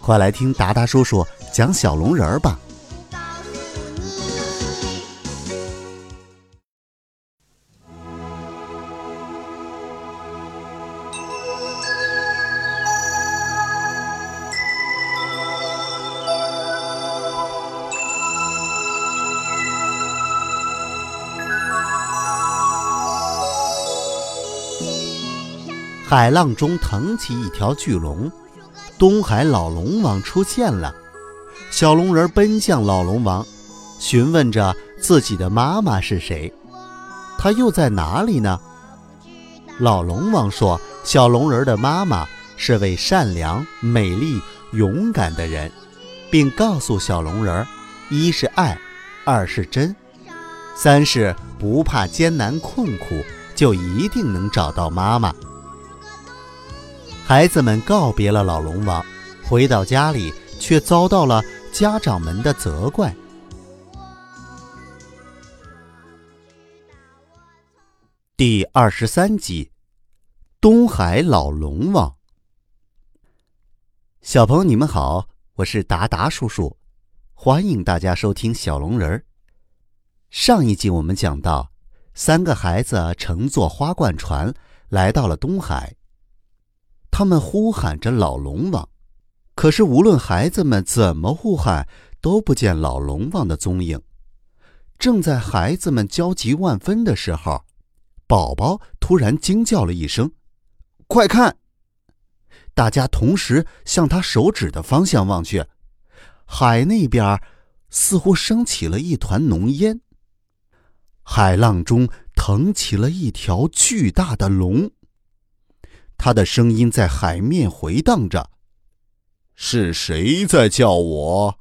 快来听达达叔叔讲小龙人儿吧。海浪中腾起一条巨龙，东海老龙王出现了。小龙人奔向老龙王，询问着自己的妈妈是谁，他又在哪里呢？老龙王说：“小龙人的妈妈是位善良、美丽、勇敢的人，并告诉小龙人：一是爱，二是真，三是不怕艰难困苦，就一定能找到妈妈。”孩子们告别了老龙王，回到家里却遭到了家长们的责怪。第二十三集，东海老龙王。小朋友，你们好，我是达达叔叔，欢迎大家收听小龙人儿。上一集我们讲到，三个孩子乘坐花冠船来到了东海。他们呼喊着老龙王，可是无论孩子们怎么呼喊，都不见老龙王的踪影。正在孩子们焦急万分的时候，宝宝突然惊叫了一声：“快看！”大家同时向他手指的方向望去，海那边似乎升起了一团浓烟，海浪中腾起了一条巨大的龙。他的声音在海面回荡着：“是谁在叫我？”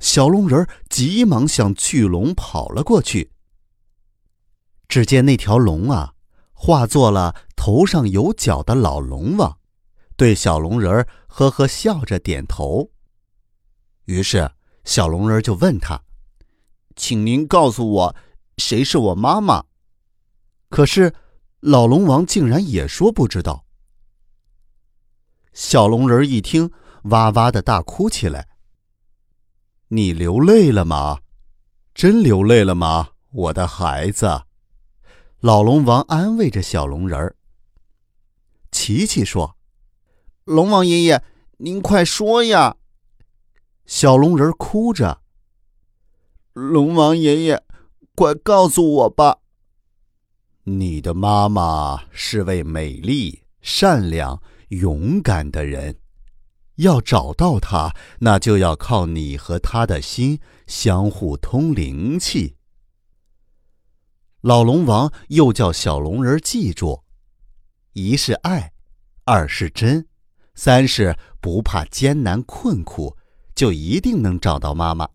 小龙人急忙向巨龙跑了过去。只见那条龙啊，化作了头上有角的老龙王，对小龙人呵呵笑着点头。于是小龙人就问他：“请您告诉我，谁是我妈妈？”可是。老龙王竟然也说不知道。小龙人一听，哇哇的大哭起来。你流泪了吗？真流泪了吗，我的孩子？老龙王安慰着小龙人儿。琪琪说：“龙王爷爷，您快说呀！”小龙人哭着：“龙王爷爷，快告诉我吧。”你的妈妈是位美丽、善良、勇敢的人，要找到她，那就要靠你和她的心相互通灵气。老龙王又叫小龙人记住：一是爱，二是真，三是不怕艰难困苦，就一定能找到妈妈。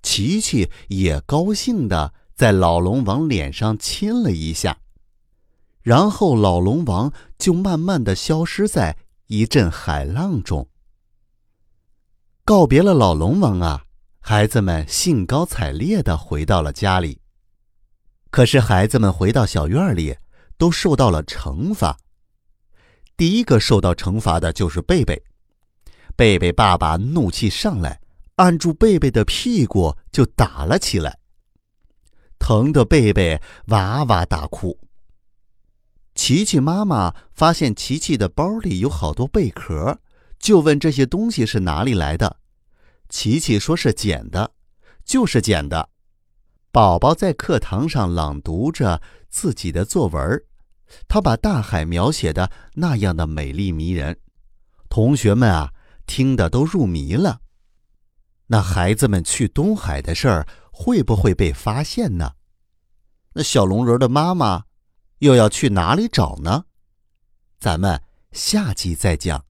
琪琪也高兴的。在老龙王脸上亲了一下，然后老龙王就慢慢的消失在一阵海浪中。告别了老龙王啊，孩子们兴高采烈的回到了家里。可是孩子们回到小院里，都受到了惩罚。第一个受到惩罚的就是贝贝，贝贝爸爸怒气上来，按住贝贝的屁股就打了起来。疼的贝贝哇哇大哭。琪琪妈妈发现琪琪的包里有好多贝壳，就问这些东西是哪里来的。琪琪说是捡的，就是捡的。宝宝在课堂上朗读着自己的作文，他把大海描写的那样的美丽迷人，同学们啊听得都入迷了。那孩子们去东海的事儿。会不会被发现呢？那小龙人的妈妈又要去哪里找呢？咱们下集再讲。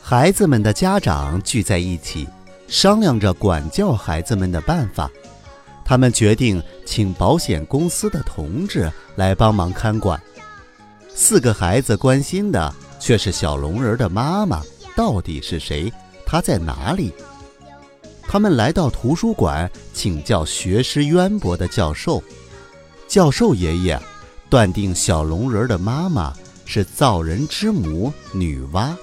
孩子们的家长聚在一起商量着管教孩子们的办法他们决定请保险公司的同志来帮忙看管。四个孩子关心的却是小龙人的妈妈到底是谁，她在哪里？他们来到图书馆请教学识渊博的教授。教授爷爷断定小龙人的妈妈是造人之母女娲。